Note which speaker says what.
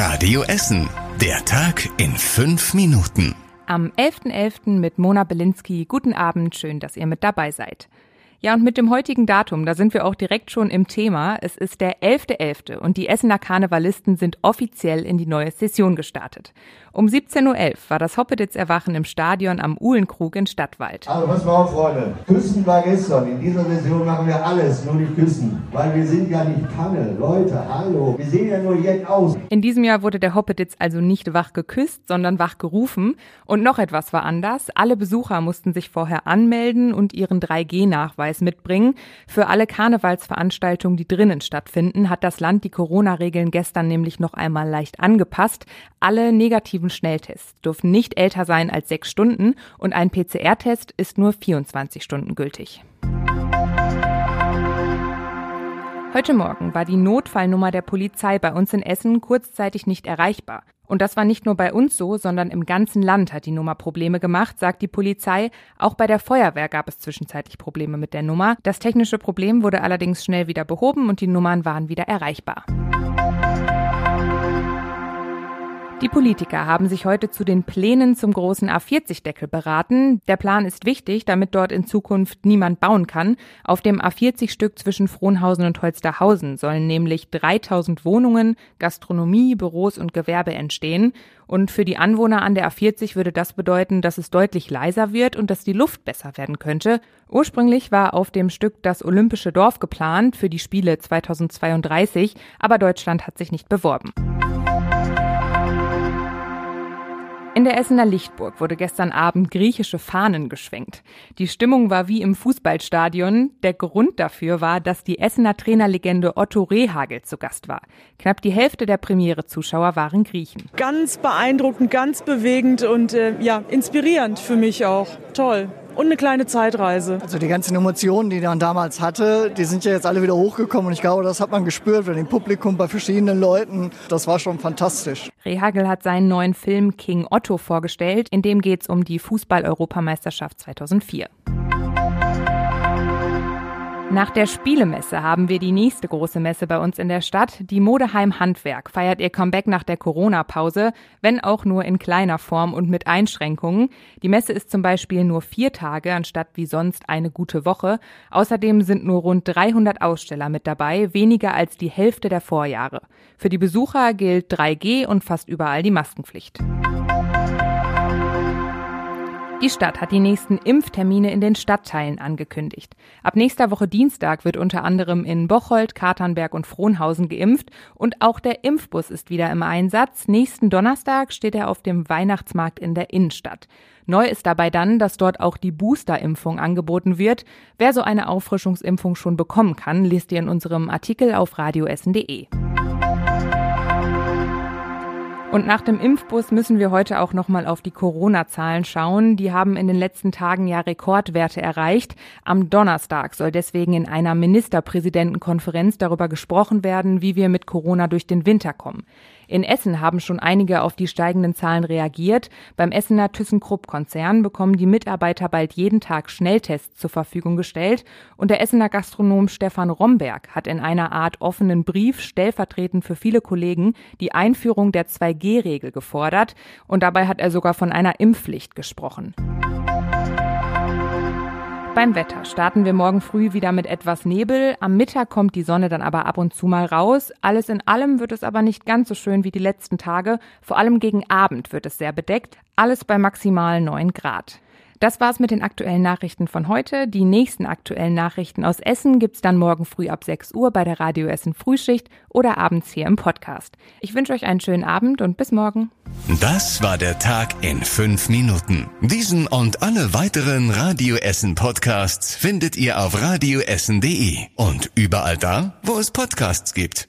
Speaker 1: Radio Essen. Der Tag in fünf Minuten.
Speaker 2: Am 11.11. .11. mit Mona Belinsky. Guten Abend, schön, dass ihr mit dabei seid. Ja, und mit dem heutigen Datum, da sind wir auch direkt schon im Thema. Es ist der 11.11. .11. und die Essener Karnevalisten sind offiziell in die neue Session gestartet. Um 17.11 Uhr war das Hoppeditz-Erwachen im Stadion am Uhlenkrug in Stadtwald.
Speaker 3: Also pass mal auf, Freunde. Küssen war gestern. In dieser Session machen wir alles, nur nicht küssen. Weil wir sind ja nicht Panne. Leute, hallo. Wir sehen ja nur jetzt aus.
Speaker 2: In diesem Jahr wurde der Hoppeditz also nicht wach geküsst, sondern wach gerufen. Und noch etwas war anders. Alle Besucher mussten sich vorher anmelden und ihren 3G-Nachweis mitbringen. Für alle Karnevalsveranstaltungen, die drinnen stattfinden, hat das Land die Corona-Regeln gestern nämlich noch einmal leicht angepasst. Alle negativen Schnelltests dürfen nicht älter sein als sechs Stunden und ein PCR-Test ist nur 24 Stunden gültig. Heute Morgen war die Notfallnummer der Polizei bei uns in Essen kurzzeitig nicht erreichbar. Und das war nicht nur bei uns so, sondern im ganzen Land hat die Nummer Probleme gemacht, sagt die Polizei. Auch bei der Feuerwehr gab es zwischenzeitlich Probleme mit der Nummer. Das technische Problem wurde allerdings schnell wieder behoben und die Nummern waren wieder erreichbar. Die Politiker haben sich heute zu den Plänen zum großen A40-Deckel beraten. Der Plan ist wichtig, damit dort in Zukunft niemand bauen kann. Auf dem A40-Stück zwischen Frohnhausen und Holsterhausen sollen nämlich 3000 Wohnungen, Gastronomie, Büros und Gewerbe entstehen. Und für die Anwohner an der A40 würde das bedeuten, dass es deutlich leiser wird und dass die Luft besser werden könnte. Ursprünglich war auf dem Stück das Olympische Dorf geplant für die Spiele 2032, aber Deutschland hat sich nicht beworben. In der Essener Lichtburg wurde gestern Abend griechische Fahnen geschwenkt. Die Stimmung war wie im Fußballstadion. Der Grund dafür war, dass die Essener Trainerlegende Otto Rehagel zu Gast war. Knapp die Hälfte der Premiere-Zuschauer waren Griechen.
Speaker 4: Ganz beeindruckend, ganz bewegend und äh, ja, inspirierend für mich auch. Toll und eine kleine Zeitreise.
Speaker 5: Also die ganzen Emotionen, die man damals hatte, die sind ja jetzt alle wieder hochgekommen und ich glaube, das hat man gespürt bei dem Publikum, bei verschiedenen Leuten. Das war schon fantastisch.
Speaker 2: Rehagel hat seinen neuen Film King Otto vorgestellt, in dem geht es um die Fußball-Europameisterschaft 2004. Nach der Spielemesse haben wir die nächste große Messe bei uns in der Stadt. Die Modeheim Handwerk feiert ihr Comeback nach der Corona-Pause, wenn auch nur in kleiner Form und mit Einschränkungen. Die Messe ist zum Beispiel nur vier Tage anstatt wie sonst eine gute Woche. Außerdem sind nur rund 300 Aussteller mit dabei, weniger als die Hälfte der Vorjahre. Für die Besucher gilt 3G und fast überall die Maskenpflicht. Die Stadt hat die nächsten Impftermine in den Stadtteilen angekündigt. Ab nächster Woche Dienstag wird unter anderem in Bocholt, Katernberg und Frohnhausen geimpft und auch der Impfbus ist wieder im Einsatz. Nächsten Donnerstag steht er auf dem Weihnachtsmarkt in der Innenstadt. Neu ist dabei dann, dass dort auch die Boosterimpfung angeboten wird. Wer so eine Auffrischungsimpfung schon bekommen kann, liest ihr in unserem Artikel auf radioessen.de. Und nach dem Impfbus müssen wir heute auch nochmal auf die Corona-Zahlen schauen. Die haben in den letzten Tagen ja Rekordwerte erreicht. Am Donnerstag soll deswegen in einer Ministerpräsidentenkonferenz darüber gesprochen werden, wie wir mit Corona durch den Winter kommen. In Essen haben schon einige auf die steigenden Zahlen reagiert. Beim Essener ThyssenKrupp-Konzern bekommen die Mitarbeiter bald jeden Tag Schnelltests zur Verfügung gestellt. Und der Essener Gastronom Stefan Romberg hat in einer Art offenen Brief stellvertretend für viele Kollegen die Einführung der 2G-Regel gefordert. Und dabei hat er sogar von einer Impfpflicht gesprochen. Beim Wetter starten wir morgen früh wieder mit etwas Nebel. Am Mittag kommt die Sonne dann aber ab und zu mal raus. Alles in allem wird es aber nicht ganz so schön wie die letzten Tage. Vor allem gegen Abend wird es sehr bedeckt. Alles bei maximal 9 Grad. Das war's mit den aktuellen Nachrichten von heute. Die nächsten aktuellen Nachrichten aus Essen gibt's dann morgen früh ab 6 Uhr bei der Radio Essen Frühschicht oder abends hier im Podcast. Ich wünsche euch einen schönen Abend und bis morgen.
Speaker 1: Das war der Tag in fünf Minuten. Diesen und alle weiteren Radio Essen Podcasts findet ihr auf radioessen.de und überall da, wo es Podcasts gibt.